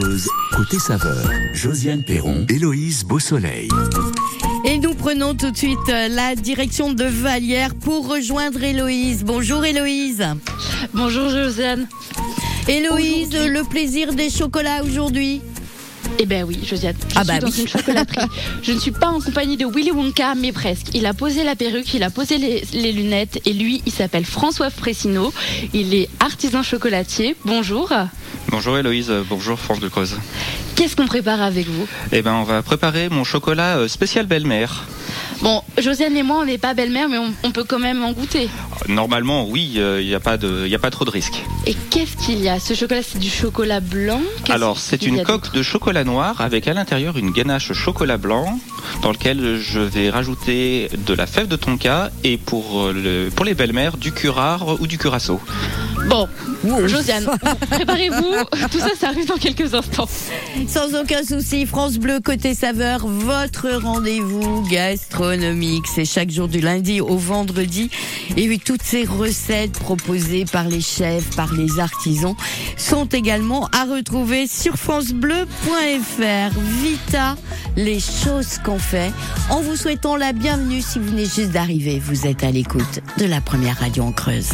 Creuse, côté saveur. Josiane Perron, Héloïse Beausoleil. Et nous prenons tout de suite euh, la direction de Vallière pour rejoindre Héloïse. Bonjour Héloïse. Bonjour Josiane. Héloïse, le plaisir des chocolats aujourd'hui. Eh ben oui, Josiane. Je Ah suis bah dans oui. une chocolaterie. je ne suis pas en compagnie de Willy Wonka, mais presque. Il a posé la perruque, il a posé les, les lunettes, et lui, il s'appelle François Fressino. Il est artisan chocolatier. Bonjour. Bonjour Héloïse, bonjour France de Creuse. Qu'est-ce qu'on prépare avec vous? Eh ben, on va préparer mon chocolat euh, spécial belle-mère. Bon, Josiane et moi, on n'est pas belle-mère, mais on, on peut quand même en goûter. Normalement, oui, il n'y a pas de, y a pas trop de risques. Et qu'est-ce qu'il y a? Ce chocolat, c'est du chocolat blanc? Alors, c'est une coque de chocolat noir avec à l'intérieur une ganache chocolat blanc dans lequel je vais rajouter de la fève de tonka et pour, euh, le, pour les belles-mères du curare ou du curaçao. Bon, Josiane, préparez-vous. Tout ça, ça arrive dans quelques instants. Sans aucun souci, France Bleu côté saveur, votre rendez-vous gastronomique. C'est chaque jour du lundi au vendredi. Et oui, toutes ces recettes proposées par les chefs, par les artisans, sont également à retrouver sur francebleu.fr. Vita, les choses qu'on fait. En vous souhaitant la bienvenue si vous venez juste d'arriver. Vous êtes à l'écoute de la première radio en Creuse.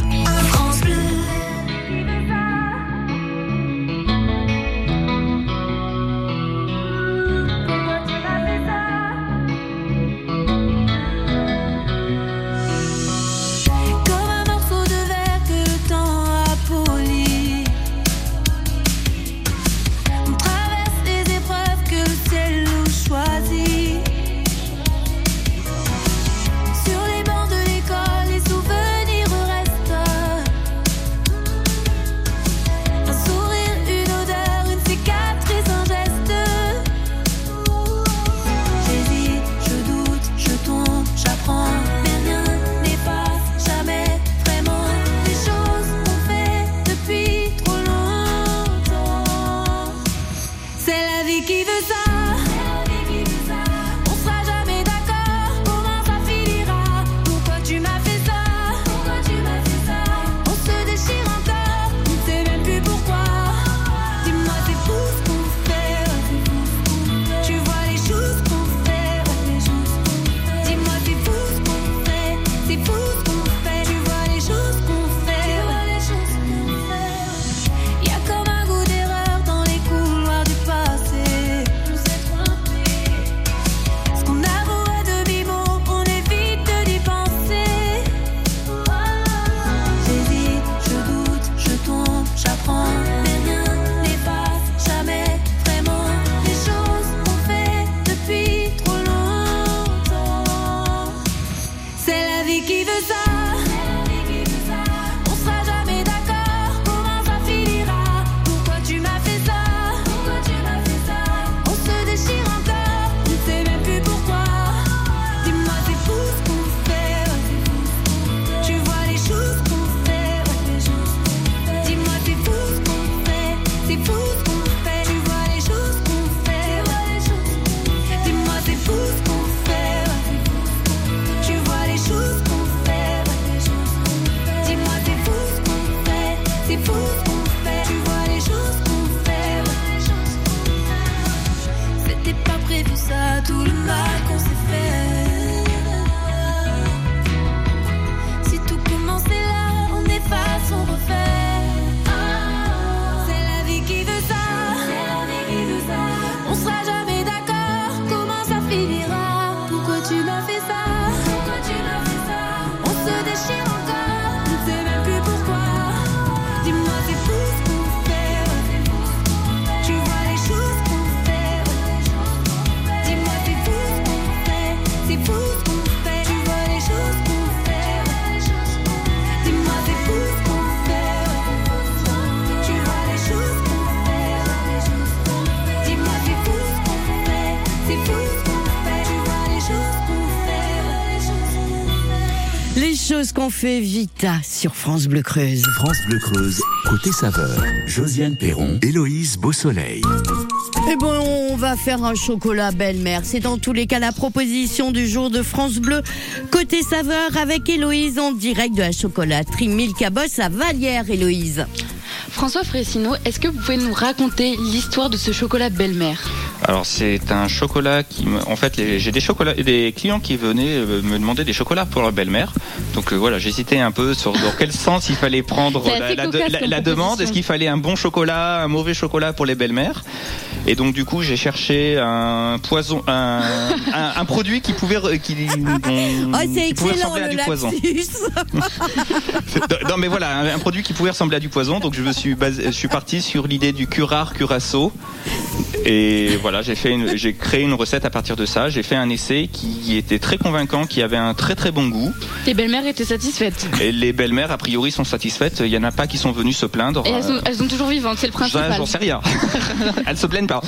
Qu'on fait Vita sur France Bleu Creuse. France Bleu Creuse, côté saveur. Josiane Perron, Héloïse Beausoleil. Et bon, on va faire un chocolat belle-mère. C'est dans tous les cas la proposition du jour de France Bleu. Côté saveur avec Héloïse en direct de la chocolaterie Milka Boss à Vallière, Héloïse. François Fressino, est-ce que vous pouvez nous raconter l'histoire de ce chocolat belle-mère? Alors c'est un chocolat qui, me- en fait, les- j'ai des chocolats, des clients qui venaient euh, me demander des chocolats pour leur belle-mère. Donc euh, voilà, j'hésitais un peu sur dans quel sens il fallait prendre la, demande. Est-ce qu'il fallait un bon chocolat, un mauvais chocolat pour les belles-mères? Et donc du coup, j'ai cherché un poison, un, un, un produit qui pouvait, qui, Oh, qui pouvait ressembler à du poison. Non mais voilà, un, un produit qui pouvait ressembler à du poison. Donc je me suis basé, je suis parti sur l'idée du curare curaçao. Et voilà, j'ai fait, une- j'ai créé une recette à partir de ça. J'ai fait un essai qui était très convaincant, qui avait un très très bon goût. Les belles-mères étaient satisfaites. Et les belles-mères a priori sont satisfaites. Il y en a pas qui sont venues se plaindre. Et elles sont, elles sont toujours vivantes, c'est le principal. J'en sais rien. Elles se plaignent pas.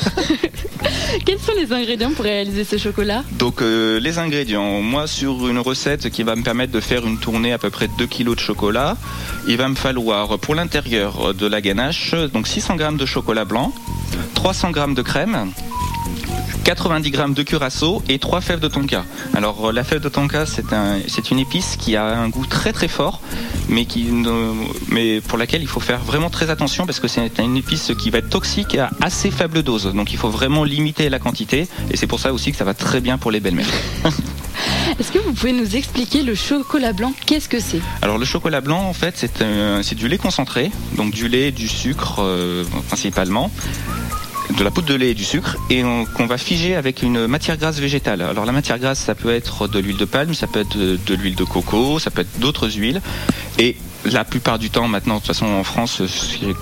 Quels sont les ingrédients pour réaliser ce chocolat? Donc euh, les ingrédients, moi sur une recette qui va me permettre de faire une tournée à peu près 2 kg de chocolat, il va me falloir pour l'intérieur de la ganache donc 600 g de chocolat blanc, 300 g de crème, 90 g de curaçao et 3 fèves de tonka. Alors euh, la fève de tonka c'est un, c'est une épice qui a un goût très très fort mais, qui, mais pour laquelle il faut faire vraiment très attention parce que c'est une épice qui va être toxique à assez faible dose. Donc il faut vraiment limiter la quantité et c'est pour ça aussi que ça va très bien pour les belles-mères. Est-ce que vous pouvez nous expliquer le chocolat blanc? Qu'est-ce que c'est? Alors le chocolat blanc en fait c'est du lait concentré, donc du lait, du sucre euh, principalement, de la poudre de lait et du sucre et on- qu'on va figer avec une matière grasse végétale. Alors la matière grasse ça peut être de l'huile de palme, ça peut être de, l'huile de coco, ça peut être d'autres huiles et la plupart du temps maintenant, de toute façon en France,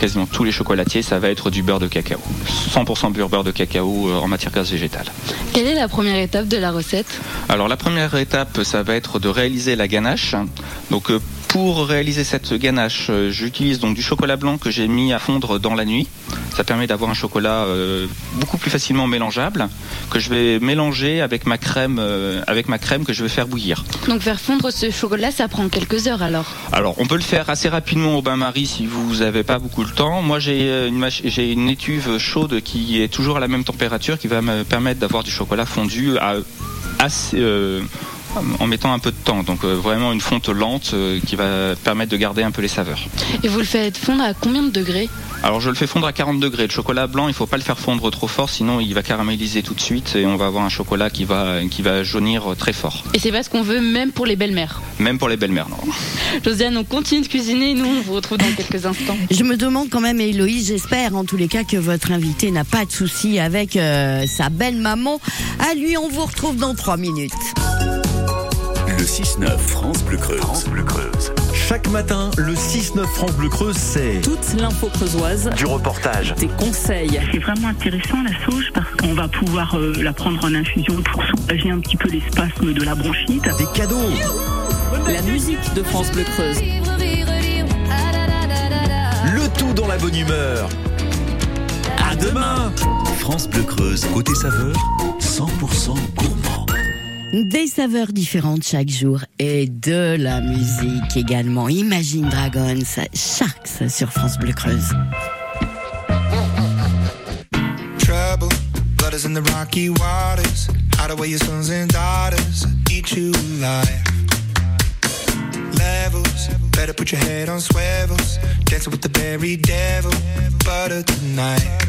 quasiment tous les chocolatiers, ça va être du beurre de cacao. 100% beurre, beurre de cacao euh, en matière grasse végétale. Quelle est la première étape de la recette? Alors la première étape, ça va être de réaliser la ganache. Donc euh, pour réaliser cette ganache, euh, j'utilise donc du chocolat blanc que j'ai mis à fondre dans la nuit. Ça permet d'avoir un chocolat euh, beaucoup plus facilement mélangeable que je vais mélanger avec ma crème, euh, avec ma crème que je vais faire bouillir. Donc faire fondre ce chocolat, ça prend quelques heures alors? Alors, on peut le faire assez rapidement au bain-marie si vous n'avez pas beaucoup le temps. Moi, j'ai une, mach- j'ai une étuve chaude qui est toujours à la même température, qui va me permettre d'avoir du chocolat fondu à assez, euh, en mettant un peu de temps. Donc, euh, vraiment une fonte lente euh, qui va permettre de garder un peu les saveurs. Et vous le faites fondre à combien de degrés? Alors, je le fais fondre à 40 degrés. Le chocolat blanc, il faut pas le faire fondre trop fort, sinon il va caraméliser tout de suite et on va avoir un chocolat qui va, qui va jaunir très fort. Et c'est pas ce qu'on veut même pour les belles-mères? Même pour les belles-mères, non. Josiane, on continue de cuisiner et nous on vous retrouve dans quelques instants. Je me demande quand même, Héloïse, j'espère en tous les cas que votre invité n'a pas de souci avec euh, sa belle maman. À lui, on vous retrouve dans trois minutes. Le 6-9 France Bleu Creuse. France Bleu Creuse. Chaque matin, le 6-9 France Bleu Creuse, c'est toute l'info creusoise, du reportage, des conseils, C'est vraiment intéressant la sauge parce qu'on va pouvoir euh, la prendre en infusion pour soulager un petit peu les spasmes de la bronchite. des cadeaux, la musique de France Bleu Creuse. le tout dans la bonne humeur. À demain France Bleu Creuse. Côté saveur, 100% gourmand. Des saveurs différentes chaque jour et de la musique également. Imagine Dragons, Sharks sur France Bleu Creuse. trouble. Blood in the rocky waters. Hide away your sons and daughters. Eat you alive. Levels. Better put your head on swivels. Dancing with the very devil. Butter tonight.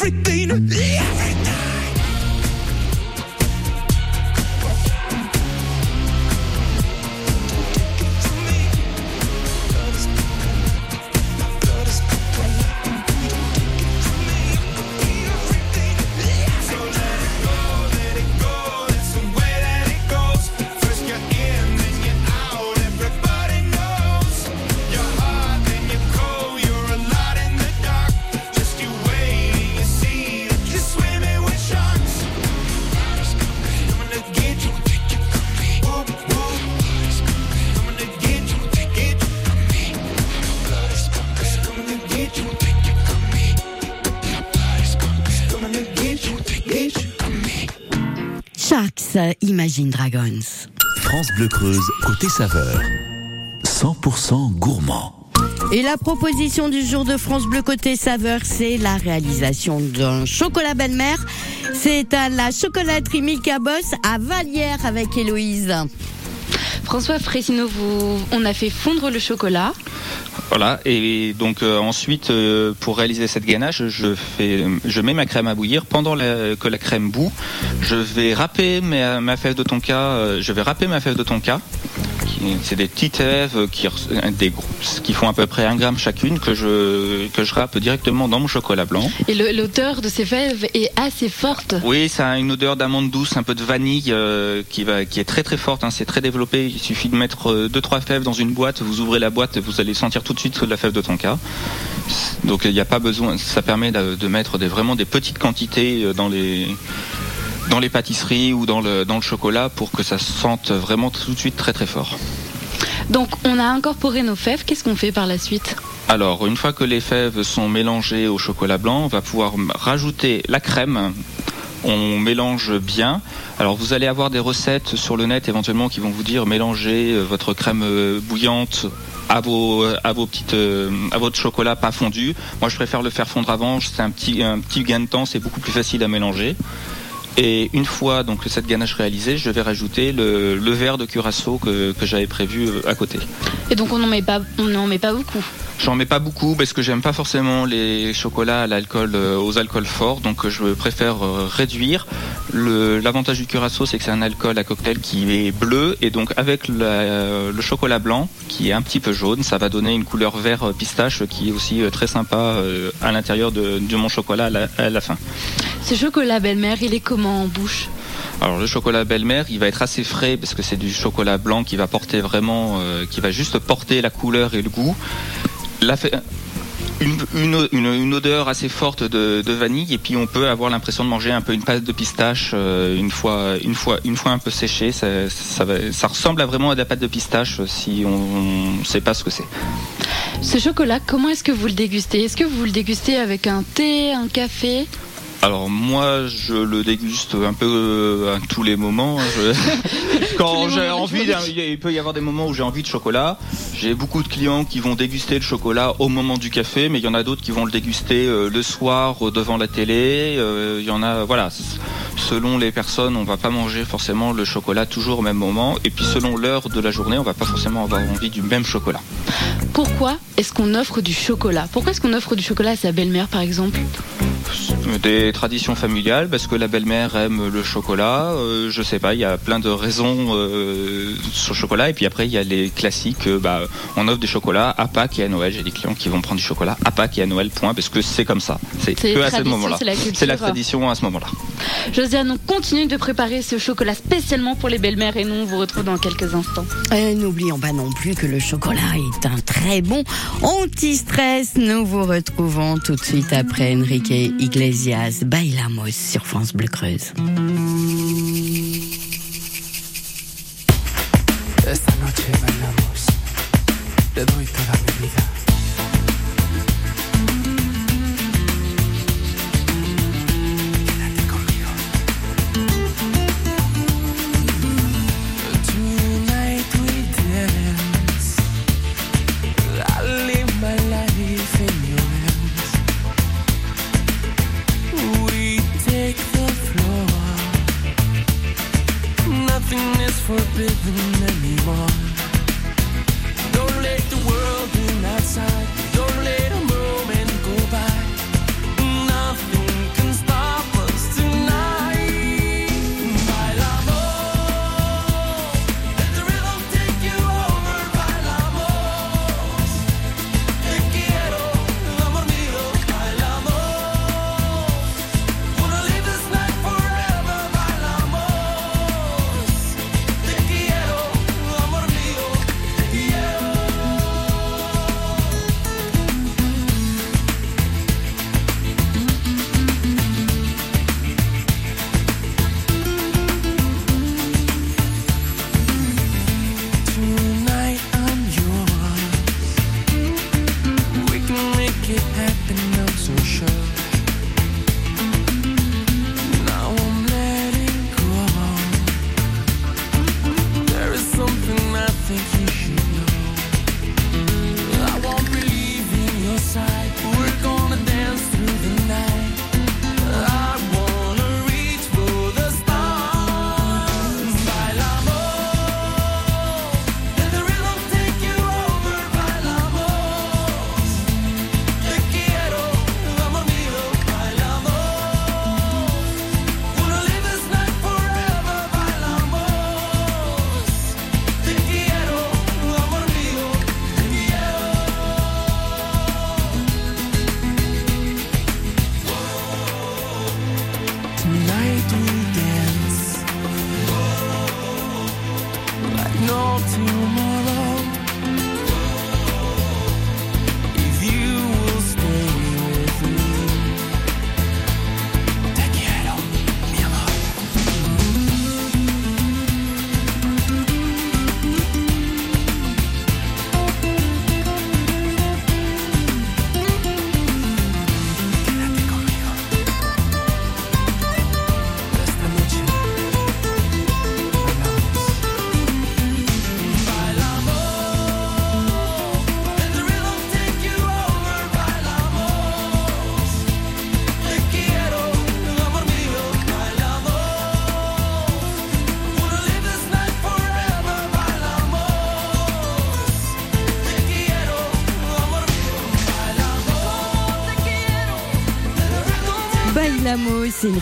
Everything. Everything. Imagine Dragons. France Bleu Creuse, côté saveur. 100% gourmand. Et la proposition du jour de France Bleu Côté Saveur, c'est la réalisation d'un chocolat belle-mère. C'est à la chocolaterie Milka Boss à Vallière avec Héloïse. François Fressineau, vous, on a fait fondre le chocolat. Voilà, et donc euh, ensuite, euh, pour réaliser cette ganache, je, fais, je mets ma crème à bouillir. Pendant que la crème bout, je vais râper ma, fève de tonka. euh, je vais râper ma fève de tonka. C'est des petites fèves qui, des qui font à peu près un gramme chacune que je, que je râpe directement dans mon chocolat blanc. Et l'odeur de ces fèves est assez forte. Oui, ça a une odeur d'amande douce, un peu de vanille euh, qui, va, qui est très très forte. hein, c'est très développé. Il suffit de mettre euh, deux trois fèves dans une boîte. Vous ouvrez la boîte, vous allez sentir tout de suite la fève de tonka. Donc il n'y a pas besoin. Ça permet de, de mettre des, vraiment des petites quantités euh, dans les dans les pâtisseries ou dans le dans le chocolat pour que ça sente vraiment tout de suite très très fort. Donc on a incorporé nos fèves. Qu'est-ce qu'on fait par la suite? Alors, une fois que les fèves sont mélangées au chocolat blanc, on va pouvoir rajouter la crème. On mélange bien. Alors, vous allez avoir des recettes sur le net éventuellement qui vont vous dire mélangez euh, votre crème euh, bouillante à vos à vos petites euh, à votre chocolat pas fondu. Moi, je préfère le faire fondre avant. C'est un petit un petit gain de temps. C'est beaucoup plus facile à mélanger. Et une fois donc cette ganache réalisée, je vais rajouter le, verre de curaçao que, j'avais prévu euh, à côté. Et donc on n'en met pas beaucoup. J'en mets pas beaucoup parce que j'aime pas forcément les chocolats à l'alcool, euh, aux alcools forts, donc euh, je préfère euh, réduire. L'avantage du curaçao, c'est que c'est un alcool à cocktail qui est bleu et donc avec la- le chocolat blanc qui est un petit peu jaune, ça va donner une couleur vert pistache qui est aussi très sympa à l'intérieur de, de mon chocolat à la, à la fin. Ce chocolat belle-mère, il est comment en bouche? Alors le chocolat belle-mère, il va être assez frais parce que c'est du chocolat blanc qui va porter vraiment, euh, qui va juste porter la couleur et le goût. La une, une- odeur assez forte de, de vanille et puis on peut avoir l'impression de manger un peu une pâte de pistache euh, une fois, une fois, une fois un peu séchée. Ça, ça ressemble à vraiment à de la pâte de pistache euh, si on ne sait pas ce que c'est. Ce chocolat, comment est-ce que vous le dégustez? Est-ce que vous le dégustez avec un thé, un café? Alors moi, je le déguste un peu euh, à tous les moments. hein. Je- Quand j'ai envie, il peut y avoir des moments où j'ai envie de chocolat. J'ai beaucoup de clients qui vont déguster le chocolat au moment du café, mais il y en a d'autres qui vont le déguster euh, le soir euh, devant la télé. Il y en a, voilà. Selon les personnes, on va pas manger forcément le chocolat toujours au même moment. Et puis selon l'heure de la journée, on va pas forcément avoir envie du même chocolat. Pourquoi est-ce qu'on offre du chocolat? Pourquoi est-ce qu'on offre du chocolat à sa belle-mère, par exemple? Des traditions familiales, parce que la belle-mère aime le chocolat. euh, je sais pas, il y a plein de raisons euh, sur le chocolat. Et puis après, il y a les classiques. euh, bah, on offre des chocolats à Pâques et à Noël. J'ai des clients qui vont prendre du chocolat à Pâques et à Noël, point, parce que c'est comme ça. C'est que à ce moment-là. c'est la tradition à ce moment-là. Josiane, on continue de préparer ce chocolat spécialement pour les belles-mères et nous, on vous retrouve dans quelques instants. Et N'oublions pas non plus que le chocolat est un très bon anti-stress. Nous vous retrouvons tout de suite après Enrique Iglesias, Bailamos sur France Bleu Creuse. Forbidden anymore. Don't let the world in outside.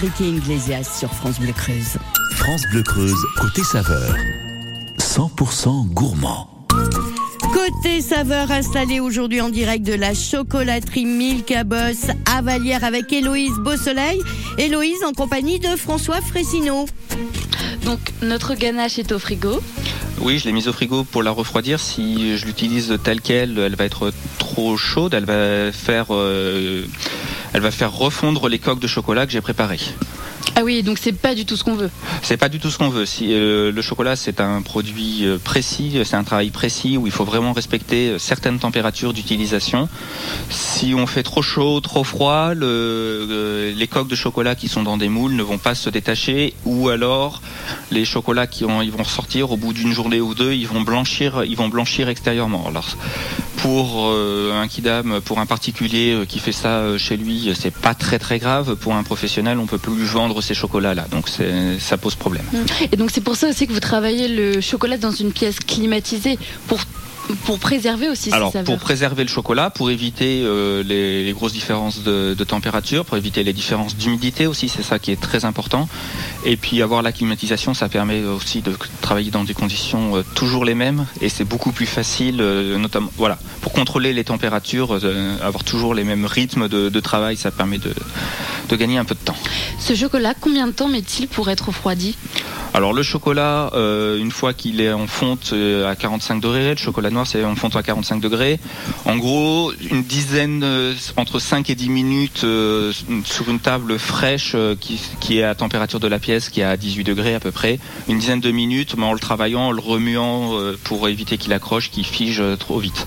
Enrique Iglesias sur France Bleu Creuse. France Bleu Creuse, côté saveur. 100% gourmand. Côté saveur installé aujourd'hui en direct de la chocolaterie Milka Boss à Vallière avec Héloïse Beausoleil. Héloïse en compagnie de François Fressineau. Donc notre ganache est au frigo. Oui, je l'ai mise au frigo pour la refroidir. Si je l'utilise telle qu'elle, elle va être trop chaude. Elle va faire, euh, elle va faire refondre les coques de chocolat que j'ai préparées. Ah oui, donc c'est pas du tout ce qu'on veut. C'est pas du tout ce qu'on veut. Si euh, le chocolat c'est un produit euh, précis, c'est un travail précis où il faut vraiment respecter euh, certaines températures d'utilisation. Si on fait trop chaud, trop froid, le, les coques de chocolat qui sont dans des moules ne vont pas se détacher, ou alors les chocolats qui vont ressortir au bout d'une journée ou deux, ils vont blanchir, ils vont blanchir extérieurement. Alors pour un kidam, pour un particulier qui fait ça chez lui, c'est pas très très grave. Pour un professionnel, on peut plus lui vendre ces chocolats là, donc ça pose problème. Et donc c'est pour ça aussi que vous travaillez le chocolat dans une pièce climatisée pour pour préserver aussi Alors pour préserver le chocolat, pour éviter euh, les, les grosses différences de, de température, pour éviter les différences d'humidité aussi, c'est ça qui est très important. Et puis avoir la climatisation, ça permet aussi de travailler dans des conditions euh, toujours les mêmes et c'est beaucoup plus facile, euh, notamment voilà, pour contrôler les températures, avoir toujours les mêmes rythmes de, de travail, ça permet de, de gagner un peu de temps. Ce chocolat, combien de temps met-il pour être refroidi? Alors le chocolat, euh, une fois qu'il est en fonte euh, à 45 degrés, le chocolat noir c'est en fonte à 45 degrés. En gros, une dizaine, euh, entre 5 et 10 minutes sur une table fraîche qui, est à température de la pièce, qui est à 18 degrés à peu près. Une dizaine de minutes, mais en le travaillant, en le remuant pour éviter qu'il accroche, qu'il fige trop vite.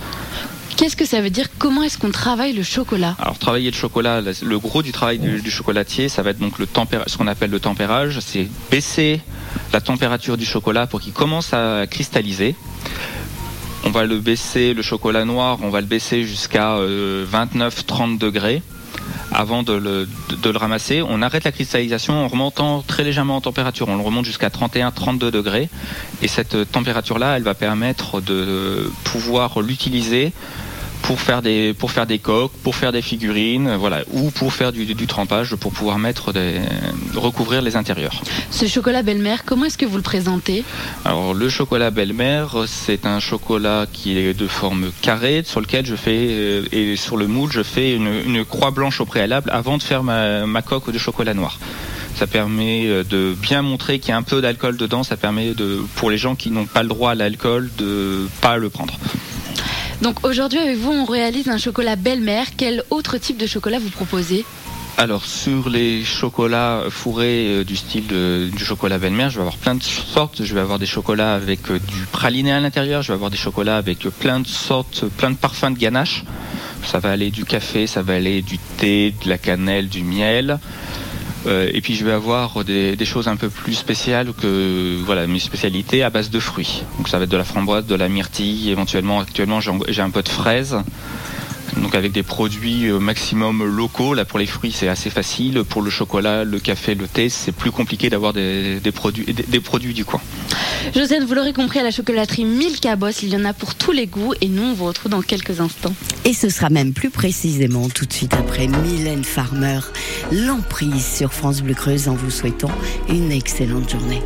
Qu'est-ce que ça veut dire? Comment est-ce qu'on travaille le chocolat? Alors travailler le chocolat, le gros du travail du, chocolatier, ça va être donc ce qu'on appelle le tempérage, c'est baisser la température du chocolat pour qu'il commence à cristalliser. On va le baisser, le chocolat noir, on va le baisser jusqu'à 29-30 degrés. Avant de le, ramasser. On arrête la cristallisation en remontant très légèrement en température. On le remonte jusqu'à 31-32 degrés. Et cette température-là, elle va permettre de pouvoir l'utiliser pour faire des pour faire des coques, pour faire des figurines, voilà, ou pour faire du, du trempage pour pouvoir mettre des recouvrir les intérieurs. Ce chocolat belle-mère, comment est-ce que vous le présentez? Alors le chocolat belle-mère, c'est un chocolat qui est de forme carrée sur lequel je fais euh, et sur le moule je fais une, une croix blanche au préalable avant de faire ma, ma coque de chocolat noir. Ça permet euh, de bien montrer qu'il y a un peu d'alcool dedans. Ça permet de, pour les gens qui n'ont pas le droit à l'alcool, de pas le prendre. Donc aujourd'hui avec vous, on réalise un chocolat belle-mère. Quel autre type de chocolat vous proposez? Alors sur les chocolats fourrés euh, du style du chocolat belle-mère, je vais avoir plein de sortes. Je vais avoir des chocolats avec euh, du praliné à l'intérieur. Je vais avoir des chocolats avec euh, plein de sortes, plein de parfums de ganache. Ça va aller du café, ça va aller du thé, de la cannelle, du miel. Euh, et puis je vais avoir des, choses un peu plus spéciales que voilà mes spécialités à base de fruits. Donc ça va être de la framboise, de la myrtille, éventuellement actuellement j'ai j'ai un peu de fraises. Donc avec des produits au maximum locaux. Là pour les fruits c'est assez facile. Pour le chocolat, le café, le thé, c'est plus compliqué d'avoir des, des produits des, des produits du coin. Josiane, vous l'aurez compris, à la chocolaterie Milka Boss, il y en a pour tous les goûts et nous, on vous retrouve dans quelques instants. Et ce sera même plus précisément tout de suite après Mylène Farmer, l'emprise sur France Bleu Creuse en vous souhaitant une excellente journée.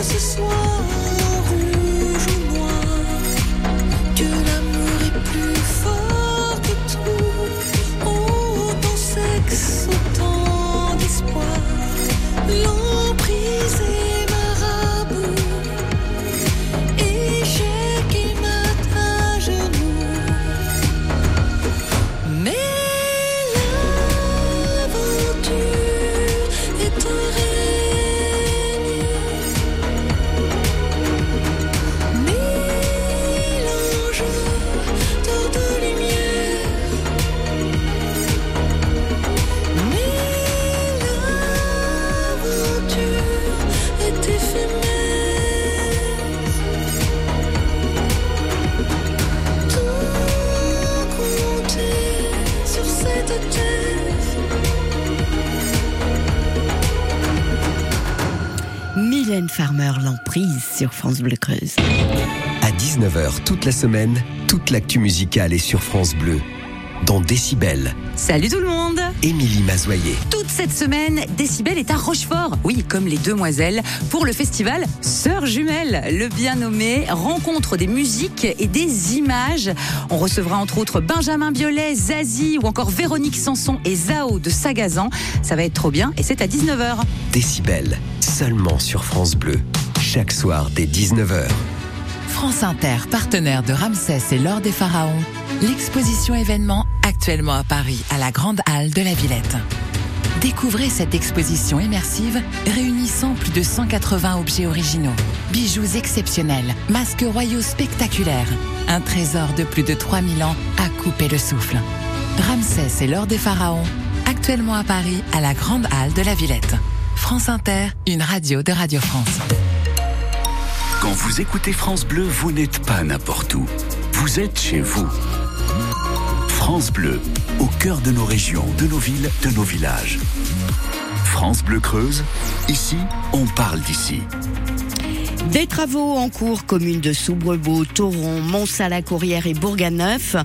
Que ce soit Mylène Farmer, l'emprise sur France Bleu Creuse. À 19h toute la semaine, toute l'actu musicale est sur France Bleu. dans Décibel. Salut tout le monde Émilie Mazoyer. Toute cette semaine, Décibel est à Rochefort, oui, comme les demoiselles, pour le festival Sœurs Jumelles. Le bien nommé rencontre des musiques et des images. On recevra entre autres Benjamin Biolay, Zazie ou encore Véronique Sanson et Zao de Sagazan. Ça va être trop bien et c'est à 19h. Décibel, seulement sur France Bleu. Chaque soir dès 19h. France Inter, partenaire de Ramsès et l'Or des Pharaons, l'exposition événement actuellement à Paris, à la Grande Halle de la Villette. Découvrez cette exposition immersive réunissant plus de 180 objets originaux, bijoux exceptionnels, masques royaux spectaculaires, un trésor de plus de 3000 ans à couper le souffle. Ramsès et l'Or des Pharaons, actuellement à Paris, à la Grande Halle de la Villette. France Inter, une radio de Radio France. Quand vous écoutez France Bleu, vous n'êtes pas n'importe où. Vous êtes chez vous. France Bleu, au cœur de nos régions, de nos villes, de nos villages. France Bleu Creuse, ici, on parle d'ici. Des travaux en cours, communes de Soubrebeau, Toron, Mont-Salat-Courrière et Bourganeuf.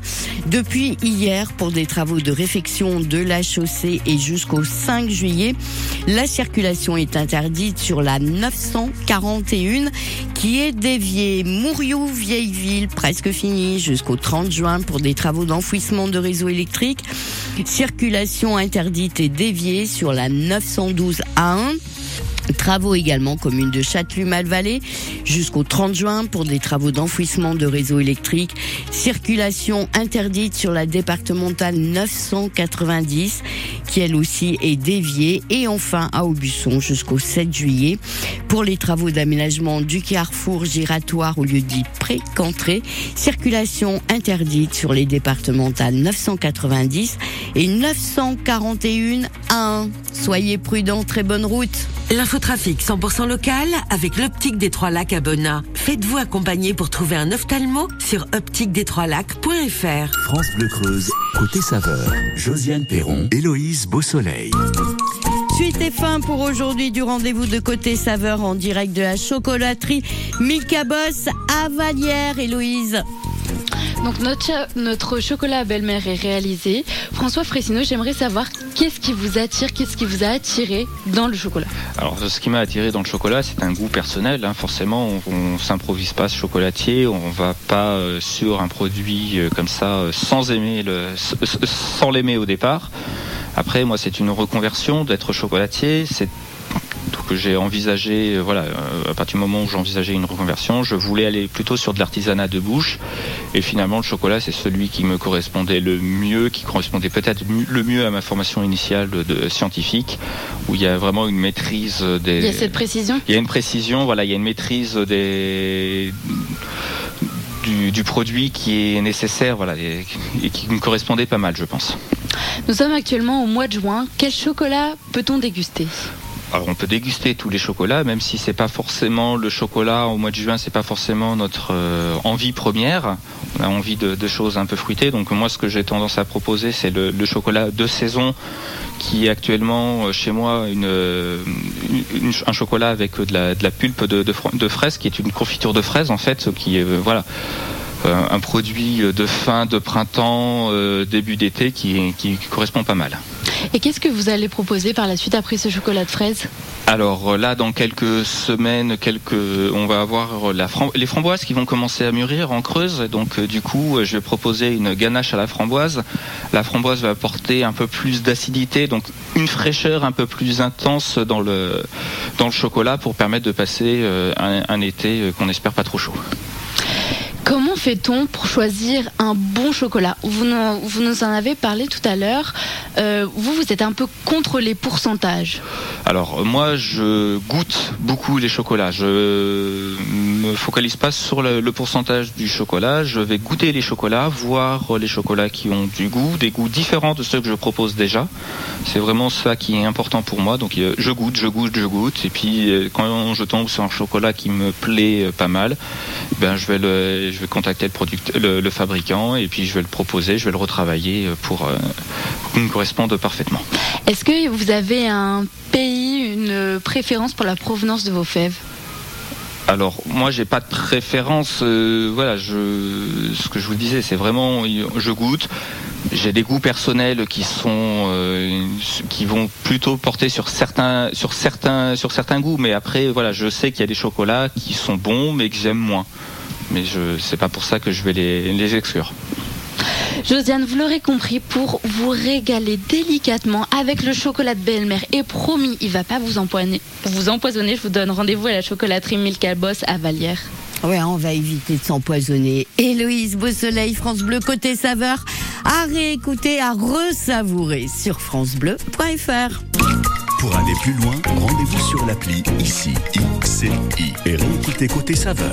Depuis hier, pour des travaux de réfection de la chaussée et jusqu'au 5 juillet, la circulation est interdite sur la 941 qui est déviée Mouriou, Vieille Ville, presque finie jusqu'au 30 juin pour des travaux d'enfouissement de réseau électrique. Circulation interdite et déviée sur la 912 A1. Travaux également commune de Châtelut-Malvallée jusqu'au 30 juin pour des travaux d'enfouissement de réseau électrique. Circulation interdite sur la départementale 990 qui elle aussi est déviée. Et enfin à Aubusson jusqu'au 7 juillet pour les travaux d'aménagement du carrefour giratoire au lieu dit pré-cantré. Circulation interdite sur les départementales 990 et 941 A1. Soyez prudents, très bonne route. L'infotrafic 100% local avec l'optique des Trois Lacs à Bonnat. Faites-vous accompagner pour trouver un ophtalmo sur optiquedestroislacs.fr. France Bleu Creuse, côté saveur. Josiane Perron, Héloïse Beausoleil. Suite et fin pour aujourd'hui du rendez-vous de côté saveur en direct de la chocolaterie Milka Boss à Vallière, Héloïse. Donc notre, notre chocolat à belle-mère est réalisé. François Fressino, j'aimerais savoir qu'est-ce qui vous attire, qu'est-ce qui vous a attiré dans le chocolat? Alors, ce qui m'a attiré dans le chocolat, c'est un goût personnel. hein. Forcément, on, on s'improvise pas chocolatier, on va pas euh, sur un produit euh, comme ça euh, sans aimer le, sans l'aimer au départ. Après, moi, c'est une reconversion d'être chocolatier. C'est que j'ai envisagé, euh, voilà, euh, à partir du moment où j'envisageais une reconversion, je voulais aller plutôt sur de l'artisanat de bouche. Et finalement, le chocolat, c'est celui qui me correspondait le mieux, qui correspondait peut-être le mieux à ma formation initiale de, de scientifique, où il y a vraiment une maîtrise des. Il y a cette précision? Il y a une précision, voilà, il y a une maîtrise des du, du produit qui est nécessaire, voilà, et, et qui me correspondait pas mal, je pense. Nous sommes actuellement au mois de juin. Quel chocolat peut-on déguster? Alors on peut déguster tous les chocolats, même si c'est pas forcément le chocolat au mois de juin, c'est pas forcément notre euh, envie première. On a envie de, choses un peu fruitées. Donc moi, ce que j'ai tendance à proposer, c'est le, chocolat de saison, qui est actuellement euh, chez moi euh, un chocolat avec de la, pulpe de, de, fr- de fraise, qui est une confiture de fraise en fait, qui est voilà un produit de fin de printemps, début d'été, qui correspond pas mal. Et qu'est-ce que vous allez proposer par la suite après ce chocolat de fraise Alors euh, là, dans quelques semaines, quelques, on va avoir la fram- les framboises qui vont commencer à mûrir en creuse. Donc euh, du coup, euh, je vais proposer une ganache à la framboise. La framboise va apporter un peu plus d'acidité, donc une fraîcheur un peu plus intense dans le dans le chocolat pour permettre de passer euh, un, un été euh, qu'on espère pas trop chaud. Comment fait-on pour choisir un bon chocolat vous, nous- en avez parlé tout à l'heure. Euh, vous, vous êtes un peu contre les pourcentages. Alors euh, moi, je goûte beaucoup les chocolats. Je me focalise pas sur le, pourcentage du chocolat. Je vais goûter les chocolats, voir les chocolats qui ont du goût, des goûts différents de ceux que je propose déjà. C'est vraiment ça qui est important pour moi. Donc euh, je goûte, je goûte, je goûte. Et puis euh, quand je tombe sur un chocolat qui me plaît euh, pas mal, ben je vais le, je vais contacter le producteur, le, le fabricant, et puis je vais le proposer, je vais le retravailler pour, euh, pour qu'il me corresponde parfaitement. Est-ce que vous avez un pays, une préférence pour la provenance de vos fèves? Alors moi j'ai pas de préférence, euh, voilà, je, ce que je vous disais, c'est vraiment je goûte. j'ai des goûts personnels qui sont euh, qui vont plutôt porter sur certains sur certains sur certains goûts mais après voilà je sais qu'il y a des chocolats qui sont bons mais que j'aime moins mais je c'est pas pour ça que je vais les, les exclure Josiane, vous l'aurez compris, pour vous régaler délicatement avec le chocolat de belle-mère, et promis, il va pas vous empoisonner, vous empoisonner, je vous donne rendez-vous à la chocolaterie Milka Boss à Vallière. Ouais, on va éviter de s'empoisonner. Héloïse Beausoleil, France Bleu, côté saveur, à réécouter, à resavourer sur francebleu.fr. Pour aller plus loin, rendez-vous sur l'appli ICI, ICI et réécoutez côté saveur.